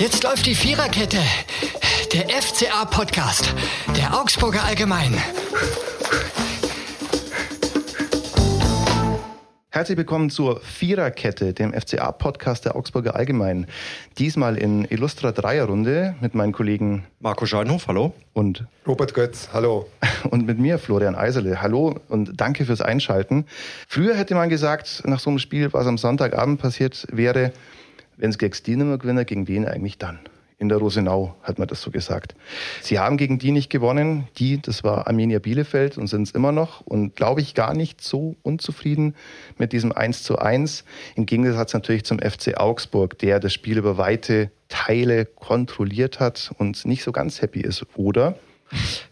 Jetzt läuft die Viererkette. Der FCA-Podcast. Der Augsburger Allgemein. Herzlich willkommen zur Viererkette, dem FCA-Podcast der Augsburger Allgemein. Diesmal in illustrer Dreierrunde mit meinen Kollegen Marco Scheinhof, hallo. Und Robert Götz, hallo. Und mit mir, Florian Eiserle. Hallo und danke fürs Einschalten. Früher hätte man gesagt, nach so einem Spiel, was am Sonntagabend passiert wäre, wenn es gegen Dynamo gewinnen, gegen wen eigentlich dann? In der Rosenau hat man das so gesagt. Sie haben gegen die nicht gewonnen. Die, das war Arminia Bielefeld und sind es immer noch. Und glaube ich gar nicht so unzufrieden mit diesem 1 zu 1. Im Gegensatz natürlich zum FC Augsburg, der das Spiel über weite Teile kontrolliert hat und nicht so ganz happy ist, oder?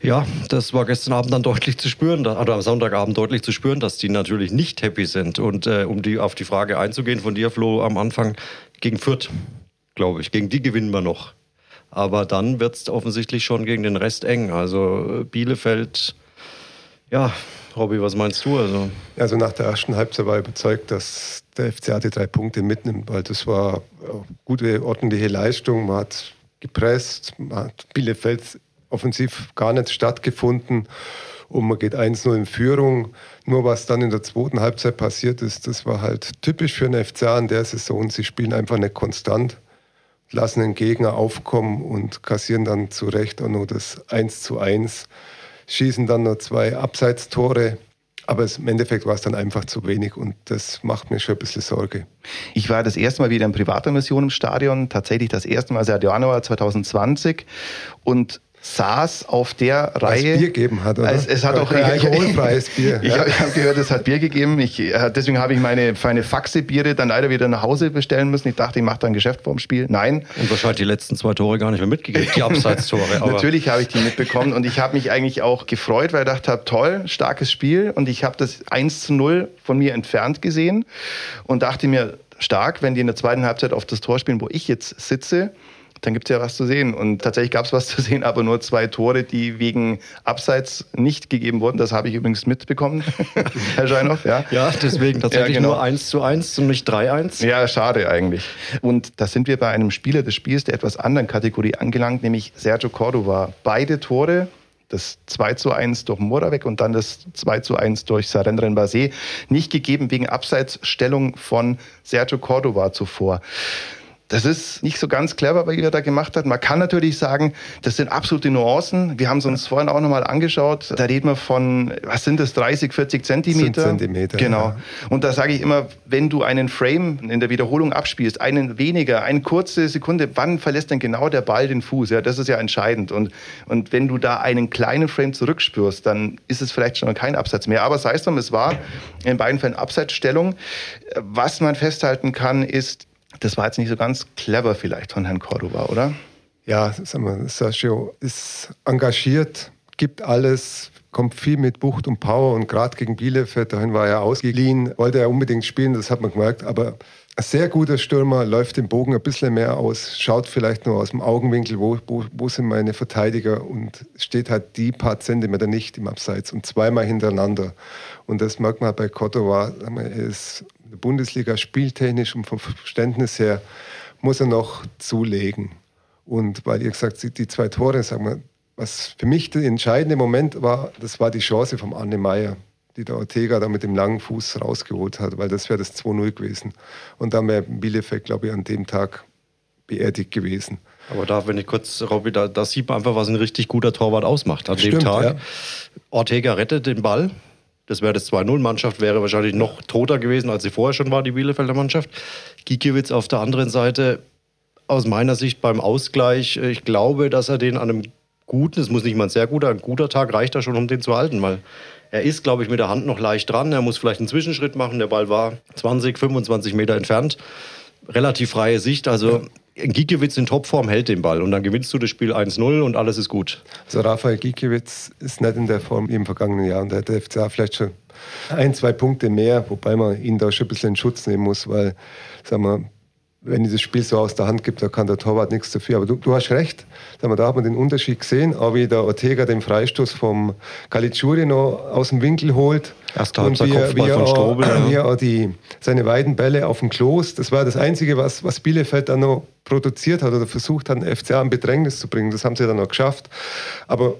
Ja, das war gestern Abend dann deutlich zu spüren, oder am Sonntagabend deutlich zu spüren, dass die natürlich nicht happy sind. Und äh, um die, auf die Frage einzugehen von dir, Flo, am Anfang, gegen Fürth, glaube ich. Gegen die gewinnen wir noch. Aber dann wird es offensichtlich schon gegen den Rest eng. Also Bielefeld, ja, Robby, was meinst du? Also, also nach der ersten Halbzeit war ich überzeugt, dass der FCA die drei Punkte mitnimmt, weil das war eine gute, ordentliche Leistung. Man hat gepresst, man hat Bielefeld offensiv gar nicht stattgefunden und man geht 1-0 in Führung. Nur was dann in der zweiten Halbzeit passiert ist, das war halt typisch für eine FCA in der Saison. Sie spielen einfach nicht konstant, lassen den Gegner aufkommen und kassieren dann zu Recht auch nur das 1 zu 1, schießen dann nur zwei Abseitstore. Aber im Endeffekt war es dann einfach zu wenig und das macht mir schon ein bisschen Sorge. Ich war das erste Mal wieder in privater Mission im Stadion, tatsächlich das erste Mal seit Januar 2020 und saß auf der Reihe. Es Bier gegeben hat, oder? Es, es hat auch alkoholfreies Bier. ich habe hab gehört, es hat Bier gegeben. Ich, äh, deswegen habe ich meine feine Faxe-Biere dann leider wieder nach Hause bestellen müssen. Ich dachte, ich mache da ein Geschäft vorm Spiel. Nein. Und wahrscheinlich die letzten zwei Tore gar nicht mehr mitgegeben, die Abseitstore. Natürlich habe ich die mitbekommen und ich habe mich eigentlich auch gefreut, weil ich dachte, habe, toll, starkes Spiel und ich habe das 1 zu 0 von mir entfernt gesehen und dachte mir, stark, wenn die in der zweiten Halbzeit auf das Tor spielen, wo ich jetzt sitze dann gibt es ja was zu sehen. Und tatsächlich gab es was zu sehen, aber nur zwei Tore, die wegen Abseits nicht gegeben wurden. Das habe ich übrigens mitbekommen, Herr Scheinhoff. Ja, ja deswegen tatsächlich ja, genau. nur 1 zu 1 und nicht 3-1. Ja, schade eigentlich. Und da sind wir bei einem Spieler des Spiels der etwas anderen Kategorie angelangt, nämlich Sergio Cordova. Beide Tore das 2 zu 1 durch Moravec und dann das 2 zu 1 durch Sarendren Basé nicht gegeben wegen Abseitsstellung von Sergio Cordova zuvor. Das ist nicht so ganz clever, was ihr da gemacht hat. Man kann natürlich sagen, das sind absolute Nuancen. Wir haben es uns vorhin auch nochmal angeschaut. Da reden wir von, was sind das, 30, 40 Zentimeter? Zentimeter. Genau. Ja. Und da sage ich immer, wenn du einen Frame in der Wiederholung abspielst, einen weniger, eine kurze Sekunde, wann verlässt denn genau der Ball den Fuß? Ja, das ist ja entscheidend. Und, und wenn du da einen kleinen Frame zurückspürst, dann ist es vielleicht schon kein Absatz mehr. Aber sei es drum, es war in beiden Fällen Abseitsstellung. Was man festhalten kann, ist, das war jetzt nicht so ganz clever vielleicht von Herrn Cordova, oder? Ja, sag mal, Sergio ist engagiert, gibt alles, kommt viel mit Bucht und Power und gerade gegen Bielefeld, dahin war er ausgeliehen, wollte er unbedingt spielen, das hat man gemerkt, aber ein sehr guter Stürmer, läuft den Bogen ein bisschen mehr aus, schaut vielleicht nur aus dem Augenwinkel, wo, wo, wo sind meine Verteidiger und steht halt die paar Zentimeter nicht im Abseits und zweimal hintereinander. Und das merkt man bei Cordova, er ist in der Bundesliga spieltechnisch und vom Verständnis her muss er noch zulegen. Und weil ihr gesagt habt, die zwei Tore, sagen wir, was für mich der entscheidende Moment war, das war die Chance vom Arne Meyer, die der Ortega da mit dem langen Fuß rausgeholt hat, weil das wäre das 2-0 gewesen. Und dann wäre Bielefeld, glaube ich, an dem Tag beerdigt gewesen. Aber da, wenn ich kurz, Robby, da, da sieht man einfach, was ein richtig guter Torwart ausmacht an Stimmt, dem Tag. Ja. Ortega rettet den Ball, das wäre das 2-0-Mannschaft, wäre wahrscheinlich noch toter gewesen, als sie vorher schon war, die Bielefelder Mannschaft. Gikiewicz auf der anderen Seite, aus meiner Sicht beim Ausgleich, ich glaube, dass er den an einem guten, es muss nicht mal ein sehr guter, ein guter Tag reicht da schon, um den zu halten, weil er ist, glaube ich, mit der Hand noch leicht dran. Er muss vielleicht einen Zwischenschritt machen. Der Ball war 20, 25 Meter entfernt. Relativ freie Sicht. Also Gikiewicz in Topform hält den Ball und dann gewinnst du das Spiel 1-0 und alles ist gut. Also Rafael Gikiewicz ist nicht in der Form wie im vergangenen Jahr und da hätte der FCA vielleicht schon ein, zwei Punkte mehr, wobei man ihn da schon ein bisschen in Schutz nehmen muss, weil, sagen wir, wenn dieses Spiel so aus der Hand gibt, da kann der Torwart nichts dafür. Aber du, du hast recht, da hat man den Unterschied gesehen, auch wie der Ortega den Freistoß vom Caligiuri noch aus dem Winkel holt. Erster und wie, Kopfball wie, von Strobel. Auch, ja. wie er auch die, seine weiten Bälle auf dem Klos, das war das Einzige, was, was Bielefeld dann noch produziert hat oder versucht hat, den FCA in Bedrängnis zu bringen. Das haben sie dann auch geschafft. Aber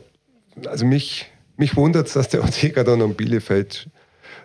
also mich, mich wundert es, dass der Ortega da noch in Bielefeld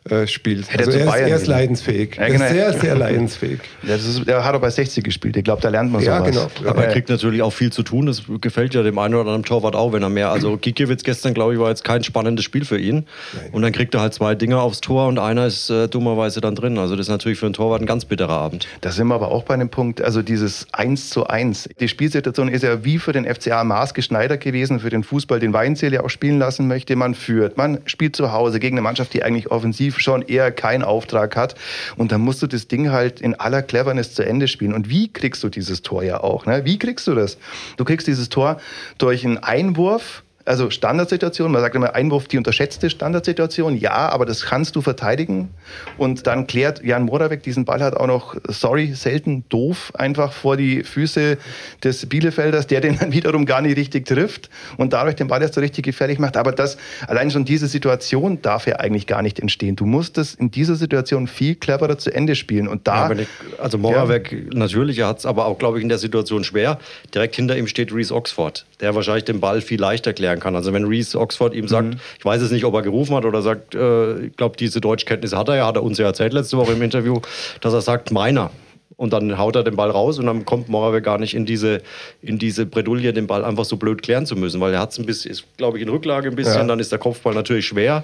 äh, spielt. Hätte also er, ist, er ist leidensfähig. Ja, genau. sehr, sehr leidensfähig. Ja, ist, er hat auch bei 60 gespielt. Ich glaube, da lernt man ja, sowas. Genau. Aber er kriegt natürlich auch viel zu tun. Das gefällt ja dem einen oder anderen Torwart auch, wenn er mehr. Also Gikiewicz gestern, glaube ich, war jetzt kein spannendes Spiel für ihn. Nein. Und dann kriegt er halt zwei Dinger aufs Tor und einer ist äh, dummerweise dann drin. Also das ist natürlich für einen Torwart ein ganz bitterer Abend. Da sind wir aber auch bei einem Punkt, also dieses 1 zu 1. Die Spielsituation ist ja wie für den FCA maßgeschneidert gewesen, für den Fußball, den Weinzähl ja auch spielen lassen möchte. Man führt, man spielt zu Hause gegen eine Mannschaft, die eigentlich offensiv schon eher kein keinen Auftrag hat. Und dann musst du das Ding halt in aller Cleverness zu Ende spielen. Und wie kriegst du dieses Tor ja auch? Ne? Wie kriegst du das? Du kriegst dieses Tor durch einen Einwurf also Standardsituation, man sagt immer Einwurf, die unterschätzte Standardsituation, ja, aber das kannst du verteidigen. Und dann klärt Jan Moravec diesen Ball halt auch noch, sorry, selten doof, einfach vor die Füße des Bielefelders, der den dann wiederum gar nicht richtig trifft und dadurch den Ball erst so richtig gefährlich macht. Aber das, allein schon diese Situation darf ja eigentlich gar nicht entstehen. Du musst es in dieser Situation viel cleverer zu Ende spielen. Und da. Ja, ich, also Moravec ja. natürlich, er hat es aber auch, glaube ich, in der Situation schwer. Direkt hinter ihm steht Reese Oxford, der wahrscheinlich den Ball viel leichter klären erklären kann. Also wenn Reese Oxford ihm sagt, mhm. ich weiß es nicht, ob er gerufen hat oder sagt, äh, ich glaube, diese Deutschkenntnisse hat er ja, hat er uns ja erzählt letzte Woche im Interview, dass er sagt, meiner. Und dann haut er den Ball raus und dann kommt Moravec gar nicht in diese, in diese Bredouille, den Ball einfach so blöd klären zu müssen, weil er hat es ein bisschen, ist, glaube ich, in Rücklage ein bisschen, ja. dann ist der Kopfball natürlich schwer.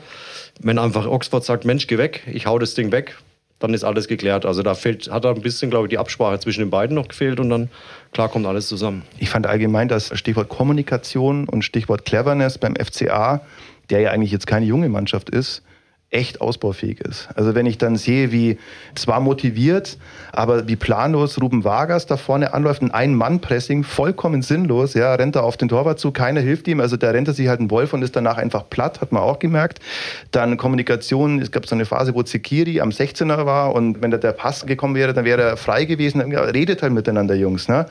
Wenn einfach Oxford sagt, Mensch, geh weg, ich hau das Ding weg, dann ist alles geklärt. Also da fehlt, hat da ein bisschen, glaube ich, die Absprache zwischen den beiden noch gefehlt und dann, klar, kommt alles zusammen. Ich fand allgemein das Stichwort Kommunikation und Stichwort Cleverness beim FCA, der ja eigentlich jetzt keine junge Mannschaft ist, echt ausbaufähig ist. Also wenn ich dann sehe, wie zwar motiviert, aber wie planlos Ruben Vargas da vorne anläuft, ein Ein-Mann-Pressing, vollkommen sinnlos, ja, rennt er auf den Torwart zu, keiner hilft ihm, also da rennt er sich halt ein Wolf und ist danach einfach platt, hat man auch gemerkt. Dann Kommunikation, es gab so eine Phase, wo Zekiri am 16er war und wenn da der Pass gekommen wäre, dann wäre er frei gewesen, redet halt miteinander, Jungs, ne?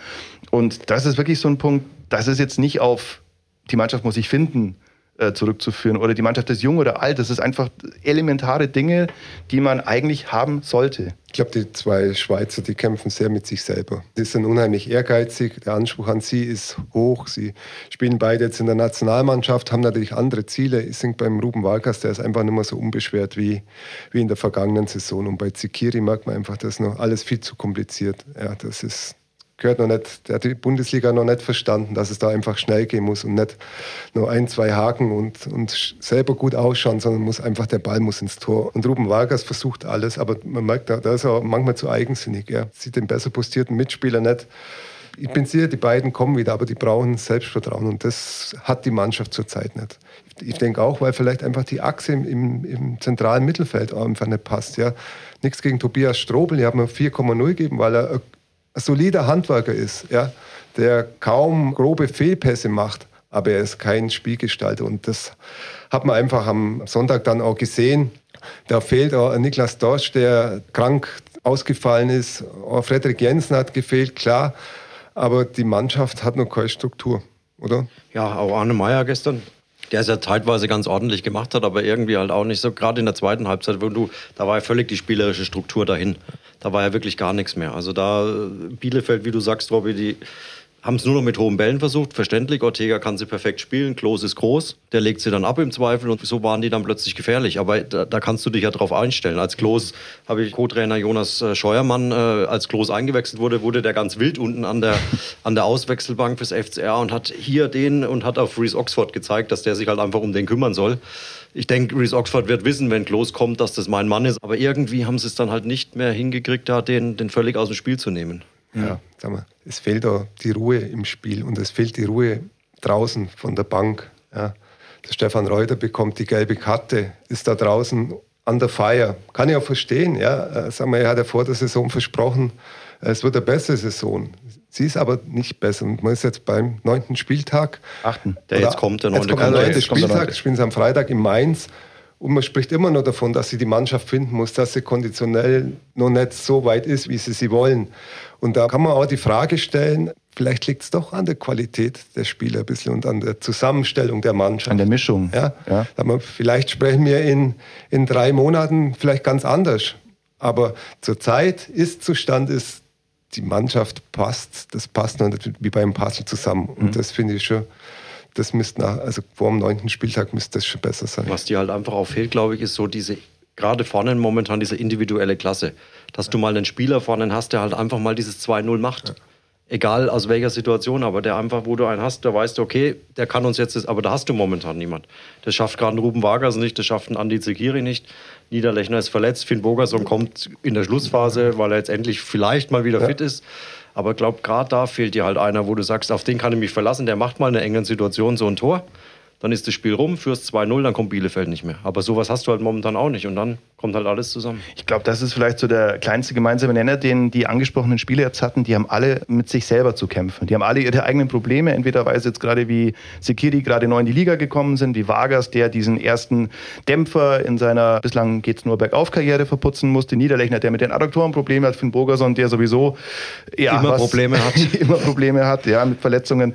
Und das ist wirklich so ein Punkt, das ist jetzt nicht auf, die Mannschaft muss sich finden, äh, zurückzuführen oder die Mannschaft ist jung oder alt. Das ist einfach elementare Dinge, die man eigentlich haben sollte. Ich glaube, die zwei Schweizer, die kämpfen sehr mit sich selber. Sie sind unheimlich ehrgeizig. Der Anspruch an sie ist hoch. Sie spielen beide jetzt in der Nationalmannschaft, haben natürlich andere Ziele. Ich denke, beim Ruben Walkers, der ist einfach nicht mehr so unbeschwert wie, wie in der vergangenen Saison. Und bei Zikiri merkt man einfach, das ist noch alles viel zu kompliziert. Ja, das ist gehört noch nicht, der hat die Bundesliga noch nicht verstanden, dass es da einfach schnell gehen muss und nicht nur ein, zwei Haken und, und selber gut ausschauen, sondern muss einfach der Ball muss ins Tor. Und Ruben Vargas versucht alles, aber man merkt, da ist er manchmal zu eigensinnig. Er sieht den besser postierten Mitspieler nicht. Ich bin sicher, die beiden kommen wieder, aber die brauchen Selbstvertrauen und das hat die Mannschaft zurzeit nicht. Ich denke auch, weil vielleicht einfach die Achse im, im, im zentralen Mittelfeld einfach nicht passt. Ja. Nichts gegen Tobias Strobel, ich habe mir 4,0 gegeben, weil er solider Handwerker ist, ja, der kaum grobe Fehlpässe macht, aber er ist kein Spielgestalter. Und das hat man einfach am Sonntag dann auch gesehen. Da fehlt auch Niklas Dorsch, der krank ausgefallen ist. Auch Frederik Jensen hat gefehlt, klar. Aber die Mannschaft hat noch keine Struktur, oder? Ja, auch Arne Meyer gestern der es ja zeitweise ganz ordentlich gemacht hat, aber irgendwie halt auch nicht so. Gerade in der zweiten Halbzeit, wo du, da war ja völlig die spielerische Struktur dahin da war ja wirklich gar nichts mehr. Also da Bielefeld, wie du sagst, Robby, die haben es nur noch mit hohen Bällen versucht. Verständlich, Ortega kann sie perfekt spielen, Klos ist groß, der legt sie dann ab im Zweifel und so waren die dann plötzlich gefährlich. Aber da, da kannst du dich ja drauf einstellen. Als Klos habe ich Co-Trainer Jonas äh, Scheuermann, äh, als Klos eingewechselt wurde, wurde der ganz wild unten an der, an der Auswechselbank fürs FCR und hat hier den und hat auf Reese Oxford gezeigt, dass der sich halt einfach um den kümmern soll. Ich denke, Reese Oxford wird wissen, wenn Klos kommt, dass das mein Mann ist. Aber irgendwie haben sie es dann halt nicht mehr hingekriegt, da den, den völlig aus dem Spiel zu nehmen. Ja, sag mal, es fehlt da die Ruhe im Spiel und es fehlt die Ruhe draußen von der Bank. Ja. Der Stefan Reuter bekommt die gelbe Karte, ist da draußen an der Feier. Kann ich auch verstehen. Ja. Äh, sag mal, er hat ja vor der Saison versprochen, es wird eine bessere Saison. Sie ist aber nicht besser. Und man ist jetzt beim neunten Spieltag. Achten, der jetzt kommt, der neunte. Jetzt kommt der neunte Spieltag, spielen sie am Freitag in Mainz. Und man spricht immer noch davon, dass sie die Mannschaft finden muss, dass sie konditionell noch nicht so weit ist, wie sie sie wollen. Und da kann man auch die Frage stellen, vielleicht liegt es doch an der Qualität der Spieler ein bisschen und an der Zusammenstellung der Mannschaft. An der Mischung. Ja, ja. Vielleicht sprechen wir in, in drei Monaten vielleicht ganz anders. Aber zurzeit ist Zustand ist die Mannschaft passt, das passt noch nicht wie beim Puzzle zusammen. Und mhm. das finde ich schon, das müsste nach, also vor dem neunten Spieltag müsste das schon besser sein. Was dir halt einfach auch fehlt, glaube ich, ist so diese, gerade vorne momentan diese individuelle Klasse. Dass ja. du mal einen Spieler vorne hast, der halt einfach mal dieses 2-0 macht. Ja egal aus welcher Situation, aber der einfach, wo du einen hast, da weißt du, okay, der kann uns jetzt, aber da hast du momentan niemand. Das schafft gerade ein Ruben Wagers nicht, das schafft ein Andi Zekiri nicht. Niederlechner ist verletzt, Finn Bogerson kommt in der Schlussphase, weil er jetzt endlich vielleicht mal wieder ja. fit ist. Aber ich glaube, gerade da fehlt dir halt einer, wo du sagst, auf den kann ich mich verlassen, der macht mal in einer engen Situation so ein Tor dann ist das Spiel rum, führst 2-0, dann kommt Bielefeld nicht mehr. Aber sowas hast du halt momentan auch nicht und dann kommt halt alles zusammen. Ich glaube, das ist vielleicht so der kleinste gemeinsame Nenner, den die angesprochenen Spieler jetzt hatten. Die haben alle mit sich selber zu kämpfen. Die haben alle ihre eigenen Probleme, entweder weil sie jetzt gerade wie Sekiri gerade neu in die Liga gekommen sind, wie Vargas, der diesen ersten Dämpfer in seiner bislang geht's nur bergauf Karriere verputzen musste, Niederlechner, der mit den Adduktoren Probleme hat, Finn Bogerson, der sowieso ja, immer Probleme hat, immer Probleme hat, ja, mit Verletzungen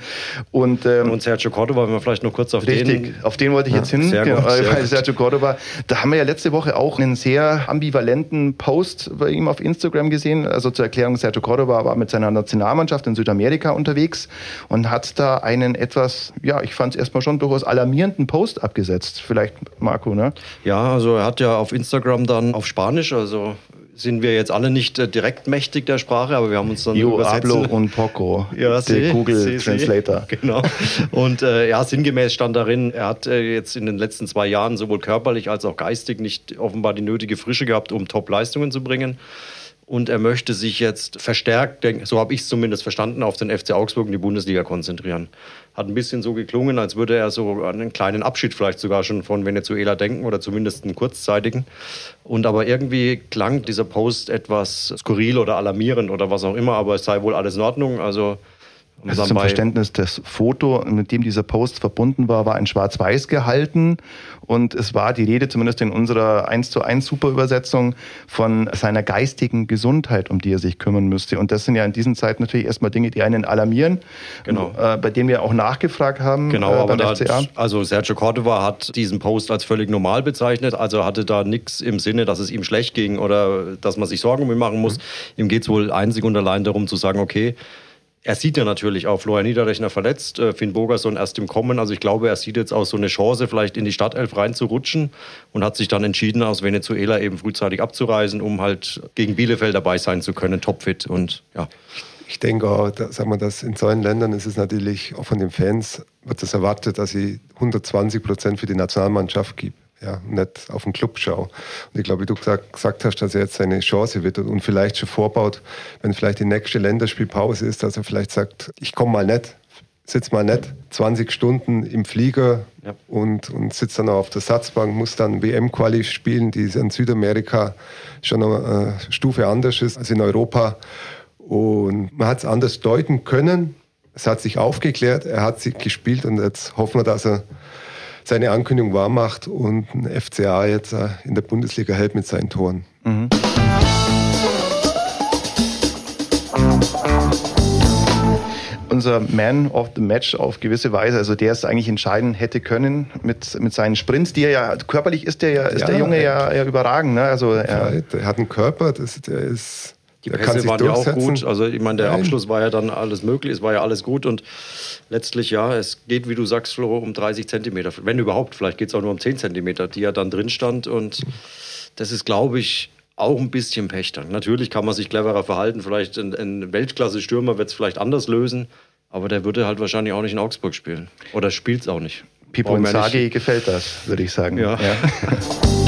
und ähm, und Sergio Cordova, wenn wir vielleicht noch kurz auf den Richtig, auf den wollte ich ja, jetzt hin. Sehr genau, gut, bei Sergio Cordoba. Da haben wir ja letzte Woche auch einen sehr ambivalenten Post bei ihm auf Instagram gesehen. Also zur Erklärung, Sergio Cordoba war mit seiner Nationalmannschaft in Südamerika unterwegs und hat da einen etwas, ja, ich fand es erstmal schon durchaus alarmierenden Post abgesetzt. Vielleicht, Marco, ne? Ja, also er hat ja auf Instagram dann auf Spanisch, also sind wir jetzt alle nicht äh, direkt mächtig der Sprache, aber wir haben uns dann Yo, Hablo und Poco, ja, der Google Translator. Genau. Und äh, ja, sinngemäß stand darin, er hat äh, jetzt in den letzten zwei Jahren sowohl körperlich als auch geistig nicht offenbar die nötige Frische gehabt, um Top-Leistungen zu bringen. Und er möchte sich jetzt verstärkt, so habe ich es zumindest verstanden, auf den FC Augsburg und die Bundesliga konzentrieren. Hat ein bisschen so geklungen, als würde er so an einen kleinen Abschied vielleicht sogar schon von Venezuela denken oder zumindest einen kurzzeitigen. Und aber irgendwie klang dieser Post etwas skurril oder alarmierend oder was auch immer, aber es sei wohl alles in Ordnung. Also also zum Verständnis, das Foto, mit dem dieser Post verbunden war, war in Schwarz-Weiß gehalten und es war die Rede, zumindest in unserer 1 zu 1 Superübersetzung, von seiner geistigen Gesundheit, um die er sich kümmern müsste. Und das sind ja in diesen Zeiten natürlich erstmal Dinge, die einen alarmieren, genau. äh, bei denen wir auch nachgefragt haben. Genau, äh, aber da hat, also Sergio Cordova hat diesen Post als völlig normal bezeichnet, also hatte da nichts im Sinne, dass es ihm schlecht ging oder dass man sich Sorgen um ihn machen muss. Mhm. Ihm geht es wohl einzig und allein darum zu sagen, okay, er sieht ja natürlich auch Florian Niederrechner verletzt, äh, Finn Bogerson erst im Kommen. Also ich glaube, er sieht jetzt auch so eine Chance, vielleicht in die Startelf reinzurutschen und hat sich dann entschieden, aus Venezuela eben frühzeitig abzureisen, um halt gegen Bielefeld dabei sein zu können, topfit und ja. Ich denke auch, da, sagen wir das, in solchen Ländern ist es natürlich auch von den Fans, wird es erwartet, dass sie 120 Prozent für die Nationalmannschaft gibt ja, nicht auf den Club schaue. Und ich glaube, wie du gesagt, gesagt hast, dass er jetzt seine Chance wird und vielleicht schon vorbaut, wenn vielleicht die nächste Länderspielpause ist, dass er vielleicht sagt, ich komme mal nicht, sitze mal nicht 20 Stunden im Flieger ja. und, und sitze dann auf der Satzbank, muss dann WM-Quali spielen, die in Südamerika schon eine äh, Stufe anders ist als in Europa. Und man hat es anders deuten können. Es hat sich aufgeklärt, er hat sich gespielt und jetzt hoffen wir, dass er seine Ankündigung wahrmacht und ein FCA jetzt äh, in der Bundesliga hält mit seinen Toren. Mhm. unser Man of the Match auf gewisse Weise. Also der es eigentlich entscheiden hätte können mit, mit seinen Sprints, die er ja körperlich ist der ja ist ja, der Junge ja, ja überragend. Ne? Also er, er, hat einen Körper, das, der ist die Pässe waren ja auch gut. Also ich meine, der Nein. Abschluss war ja dann alles möglich, es war ja alles gut und letztlich ja, es geht, wie du sagst, Flo, um 30 Zentimeter. Wenn überhaupt, vielleicht geht es auch nur um 10 Zentimeter, die ja dann drin stand und das ist, glaube ich, auch ein bisschen Pech dann. Natürlich kann man sich cleverer verhalten, vielleicht ein, ein Weltklasse-Stürmer wird es vielleicht anders lösen, aber der würde halt wahrscheinlich auch nicht in Augsburg spielen. Oder spielt es auch nicht. Pipo Inzaghi gefällt das, würde ich sagen. ja. ja.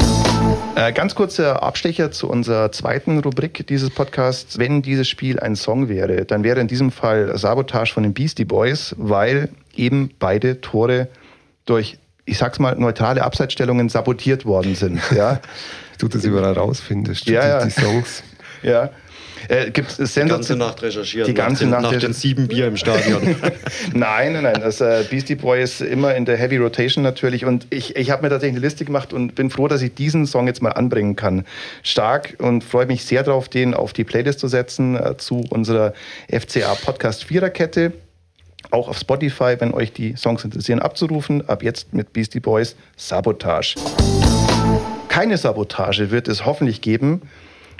Äh, ganz kurzer Abstecher zu unserer zweiten Rubrik dieses Podcasts. Wenn dieses Spiel ein Song wäre, dann wäre in diesem Fall Sabotage von den Beastie Boys, weil eben beide Tore durch, ich sag's mal, neutrale Abseitsstellungen sabotiert worden sind. Ja. du das überall rausfindest, ja, ja. die Songs. ja. Äh, gibt's die ganze Nacht recherchiert. Die ganze nach Nacht. Nach den sieben Bier im Stadion. nein, nein, nein. Das äh, Beastie Boy ist immer in der Heavy Rotation natürlich. Und ich, ich habe mir tatsächlich eine Liste gemacht und bin froh, dass ich diesen Song jetzt mal anbringen kann. Stark und freue mich sehr darauf, den auf die Playlist zu setzen äh, zu unserer FCA Podcast Viererkette auch auf Spotify, wenn euch die Songs interessieren, abzurufen. Ab jetzt mit Beastie Boys Sabotage. Keine Sabotage wird es hoffentlich geben,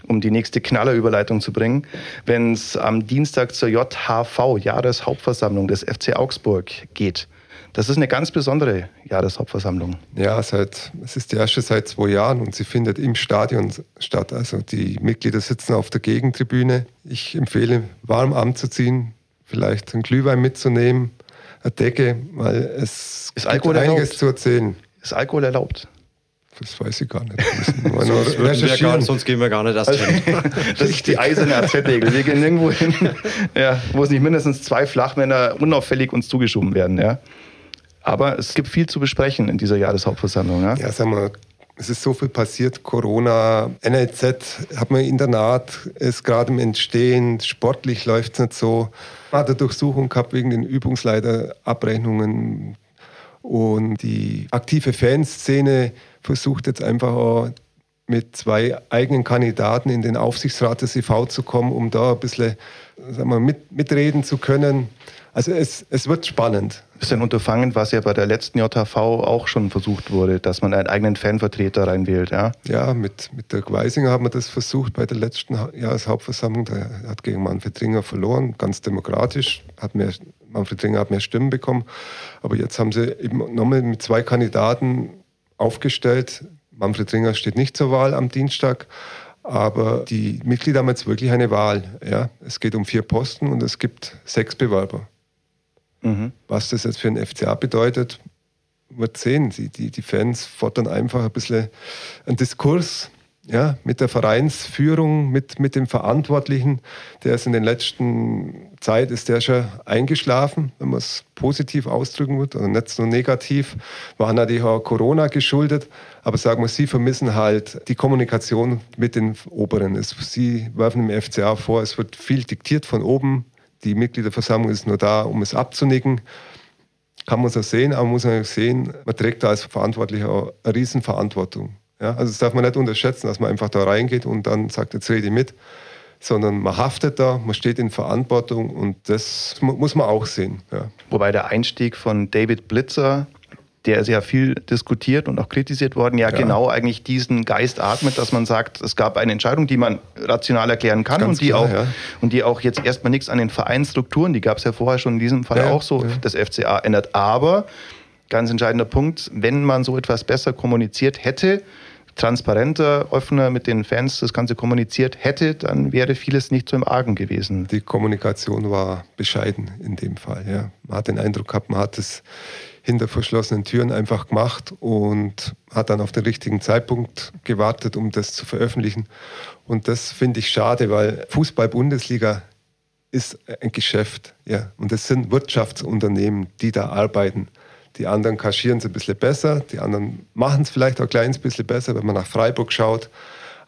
um die nächste Knallerüberleitung zu bringen, wenn es am Dienstag zur JHV, Jahreshauptversammlung des FC Augsburg, geht. Das ist eine ganz besondere Jahreshauptversammlung. Ja, seit, es ist die erste seit zwei Jahren und sie findet im Stadion statt. Also die Mitglieder sitzen auf der Gegentribüne. Ich empfehle, warm anzuziehen, vielleicht einen Glühwein mitzunehmen, eine Decke, weil es ist Alkohol einiges zu erzählen. Ist Alkohol erlaubt? Das weiß ich gar nicht. sonst, gar, sonst, gehen wir gar nicht erst also, hin. das ist die eiserne AZ-Regel. Wir gehen irgendwo hin, ja, wo es nicht mindestens zwei Flachmänner unauffällig uns zugeschoben werden. Ja. Aber es gibt viel zu besprechen in dieser Jahreshauptversammlung. Ja, ja sag mal, es ist so viel passiert. Corona, NLZ, hat man Internat, ist gerade im Entstehen. Sportlich läuft es nicht so. Man hat eine Durchsuchung gehabt wegen den Übungsleiterabrechnungen. Und die aktive Fanszene versucht jetzt einfach auch mit zwei eigenen Kandidaten in den Aufsichtsrat des IV zu kommen, um da ein bisschen sagen wir, mit, mitreden zu können. Also es, es wird spannend. Das ist ein Unterfangen, was ja bei der letzten JHV auch schon versucht wurde, dass man einen eigenen Fanvertreter reinwählt. Ja, ja mit, mit der Gweisinger haben wir das versucht bei der letzten Jahreshauptversammlung. Der hat gegen Manfred Ringer verloren, ganz demokratisch. Hat mehr, Manfred Ringer hat mehr Stimmen bekommen. Aber jetzt haben sie eben nochmal mit zwei Kandidaten aufgestellt. Manfred Ringer steht nicht zur Wahl am Dienstag. Aber die Mitglieder haben jetzt wirklich eine Wahl. Ja? Es geht um vier Posten und es gibt sechs Bewerber. Mhm. Was das jetzt für den FCA bedeutet, wird sehen. Die, die, die Fans fordern einfach ein bisschen einen Diskurs ja, mit der Vereinsführung, mit, mit dem Verantwortlichen. Der ist in den letzten Zeit ist der schon eingeschlafen, wenn man es positiv ausdrücken wird, oder nicht so negativ. War natürlich auch Corona geschuldet. Aber sagen wir, Sie vermissen halt die Kommunikation mit den Oberen. Sie werfen im FCA vor, es wird viel diktiert von oben. Die Mitgliederversammlung ist nur da, um es abzunicken. Kann man so sehen, aber man muss man sehen, man trägt da als Verantwortlicher auch eine Riesenverantwortung. Ja, also das darf man nicht unterschätzen, dass man einfach da reingeht und dann sagt, jetzt rede ich mit, sondern man haftet da, man steht in Verantwortung und das muss man auch sehen. Ja. Wobei der Einstieg von David Blitzer, der ist ja viel diskutiert und auch kritisiert worden, ja, ja, genau eigentlich diesen Geist atmet, dass man sagt, es gab eine Entscheidung, die man rational erklären kann Ganz und die, klar, auch, ja. und die auch jetzt erstmal nichts an den Vereinsstrukturen, die gab es ja vorher schon in diesem Fall ja, auch so, das FCA ändert. Aber ganz entscheidender Punkt, wenn man so etwas besser kommuniziert hätte, transparenter, offener mit den Fans das Ganze kommuniziert hätte, dann wäre vieles nicht so im Argen gewesen. Die Kommunikation war bescheiden in dem Fall. Ja. Man hat den Eindruck gehabt, man hat es hinter verschlossenen Türen einfach gemacht und hat dann auf den richtigen Zeitpunkt gewartet, um das zu veröffentlichen. Und das finde ich schade, weil Fußball-Bundesliga ist ein Geschäft. Ja. Und es sind Wirtschaftsunternehmen, die da arbeiten. Die anderen kaschieren es ein bisschen besser, die anderen machen es vielleicht auch ein kleines bisschen besser, wenn man nach Freiburg schaut.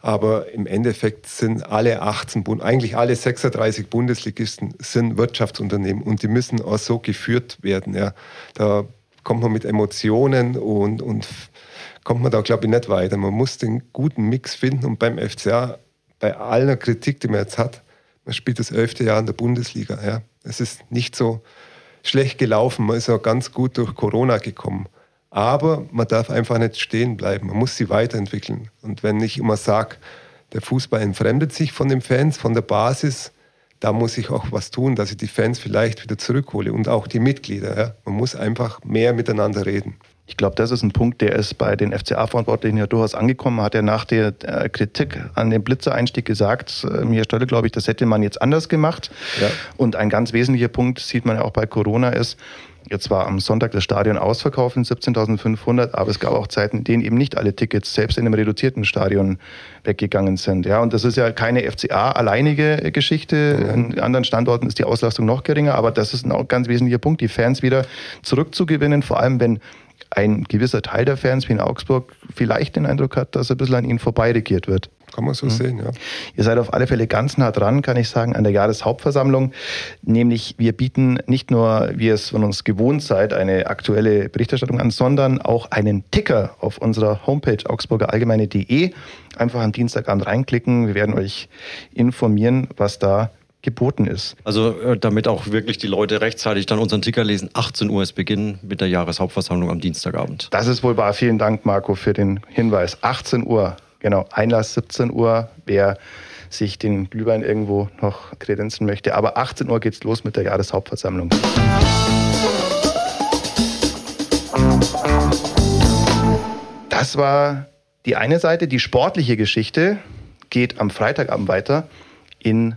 Aber im Endeffekt sind alle 18, eigentlich alle 36 Bundesligisten sind Wirtschaftsunternehmen und die müssen auch so geführt werden. Ja. Da kommt man mit Emotionen und, und kommt man da, glaube ich, nicht weiter. Man muss den guten Mix finden und beim FCA, bei aller Kritik, die man jetzt hat, man spielt das elfte Jahr in der Bundesliga. Ja. Es ist nicht so, schlecht gelaufen. Man ist auch ganz gut durch Corona gekommen. Aber man darf einfach nicht stehen bleiben. Man muss sie weiterentwickeln. Und wenn ich immer sage, der Fußball entfremdet sich von den Fans, von der Basis, da muss ich auch was tun, dass ich die Fans vielleicht wieder zurückhole und auch die Mitglieder. Ja. Man muss einfach mehr miteinander reden. Ich glaube, das ist ein Punkt, der ist bei den FCA-Verantwortlichen ja durchaus angekommen. Hat er nach der äh, Kritik an dem Blitzereinstieg gesagt, äh, mir Stölle, glaube ich, das hätte man jetzt anders gemacht. Ja. Und ein ganz wesentlicher Punkt, sieht man ja auch bei Corona, ist, Jetzt war am Sonntag das Stadion ausverkauft in 17.500, aber es gab auch Zeiten, in denen eben nicht alle Tickets selbst in einem reduzierten Stadion weggegangen sind. Ja, und das ist ja keine FCA-alleinige Geschichte. Ja. In anderen Standorten ist die Auslastung noch geringer, aber das ist ein ganz wesentlicher Punkt, die Fans wieder zurückzugewinnen, vor allem wenn ein gewisser Teil der Fans wie in Augsburg vielleicht den Eindruck hat, dass ein bisschen an ihnen vorbeiregiert wird. Kann man so mhm. sehen, ja. Ihr seid auf alle Fälle ganz nah dran, kann ich sagen, an der Jahreshauptversammlung. Nämlich wir bieten nicht nur, wie es von uns gewohnt seid, eine aktuelle Berichterstattung an, sondern auch einen Ticker auf unserer Homepage augsburgerallgemeine.de. Einfach am Dienstagabend reinklicken. Wir werden euch informieren, was da geboten ist. Also äh, damit auch wirklich die Leute rechtzeitig dann unseren Ticker lesen. 18 Uhr ist Beginn mit der Jahreshauptversammlung am Dienstagabend. Das ist wohl wahr. Vielen Dank, Marco, für den Hinweis. 18 Uhr Genau, Einlass 17 Uhr, wer sich den Glühwein irgendwo noch kredenzen möchte. Aber 18 Uhr geht's los mit der Jahreshauptversammlung. Das war die eine Seite. Die sportliche Geschichte geht am Freitagabend weiter in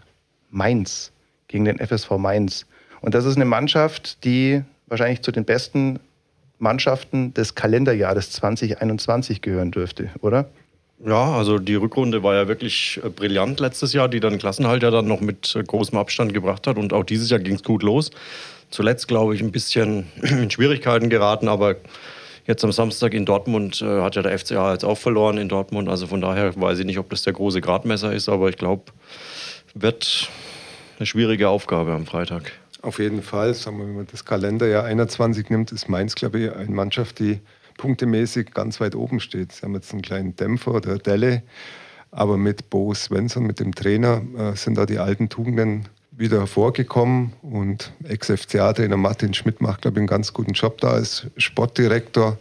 Mainz gegen den FSV Mainz. Und das ist eine Mannschaft, die wahrscheinlich zu den besten Mannschaften des Kalenderjahres 2021 gehören dürfte, oder? Ja, also die Rückrunde war ja wirklich äh, brillant letztes Jahr, die dann Klassenhalt ja dann noch mit äh, großem Abstand gebracht hat. Und auch dieses Jahr ging es gut los. Zuletzt, glaube ich, ein bisschen in Schwierigkeiten geraten, aber jetzt am Samstag in Dortmund äh, hat ja der FCA jetzt auch verloren in Dortmund. Also von daher weiß ich nicht, ob das der große Gradmesser ist, aber ich glaube, wird eine schwierige Aufgabe am Freitag. Auf jeden Fall. Sagen wir, wenn man das Kalenderjahr 21 nimmt, ist Mainz, glaube ich, eine Mannschaft, die punktemäßig ganz weit oben steht. Sie haben jetzt einen kleinen Dämpfer oder Delle, aber mit Bo Svensson, mit dem Trainer, äh, sind da die alten Tugenden wieder hervorgekommen und Ex-FCA-Trainer Martin Schmidt macht, glaube ich, einen ganz guten Job da als Sportdirektor.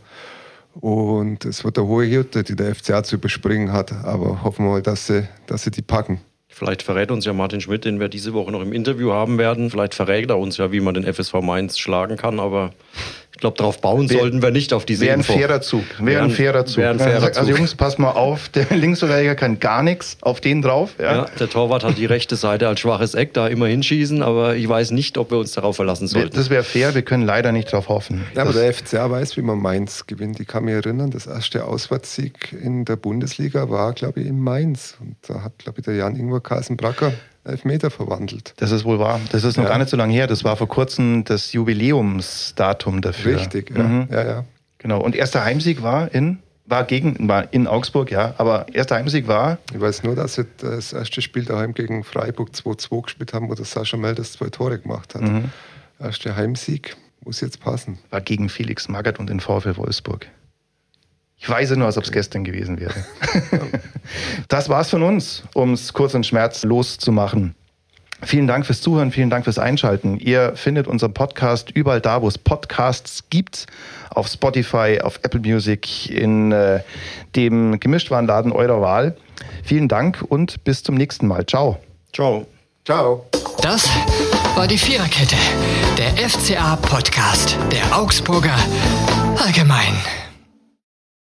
Und es wird eine hohe Hürde, die der FCA zu überspringen hat, aber hoffen wir mal, dass sie, dass sie die packen. Vielleicht verrät uns ja Martin Schmidt, den wir diese Woche noch im Interview haben werden. Vielleicht verrät er uns ja, wie man den FSV Mainz schlagen kann. Aber glaube, darauf bauen wär, sollten wir nicht auf diese Wäre ein fairer Zug. Wäre ein fairer Zug. Wär ein fairer Zug. Also Jungs, pass mal auf, der Linksverteidiger kann gar nichts auf den drauf. Ja. ja. der Torwart hat die rechte Seite als schwaches Eck, da immer hinschießen. Aber ich weiß nicht, ob wir uns darauf verlassen sollten. Das wäre fair, wir können leider nicht darauf hoffen. Ja, aber der FCA weiß, wie man Mainz gewinnt. Ich kann mich erinnern, das erste Auswärtssieg in der Bundesliga war, glaube ich, in Mainz. Und da hat, glaube ich, der Jan-Ingwer Bracker Elfmeter verwandelt. Das ist wohl wahr. Das ist noch ja. gar nicht so lange her. Das war vor kurzem das Jubiläumsdatum dafür. Richtig, ja. Mhm. ja, ja. Genau. Und erster Heimsieg war in war gegen war in Augsburg, ja, aber erster Heimsieg war. Ich weiß nur, dass sie das erste Spiel daheim gegen Freiburg 2-2 gespielt haben, wo der Sascha Melders zwei Tore gemacht hat. Mhm. Erster Heimsieg muss jetzt passen. War gegen Felix Magath und den VfL Wolfsburg. Ich weiß nur, als ob es gestern gewesen wäre. das war's von uns, um es kurz und schmerzlos zu machen. Vielen Dank fürs Zuhören, vielen Dank fürs Einschalten. Ihr findet unseren Podcast überall da, wo es Podcasts gibt. Auf Spotify, auf Apple Music, in äh, dem Gemischtwarenladen eurer Wahl. Vielen Dank und bis zum nächsten Mal. Ciao. Ciao. Ciao. Das war die Viererkette, der FCA-Podcast der Augsburger Allgemein.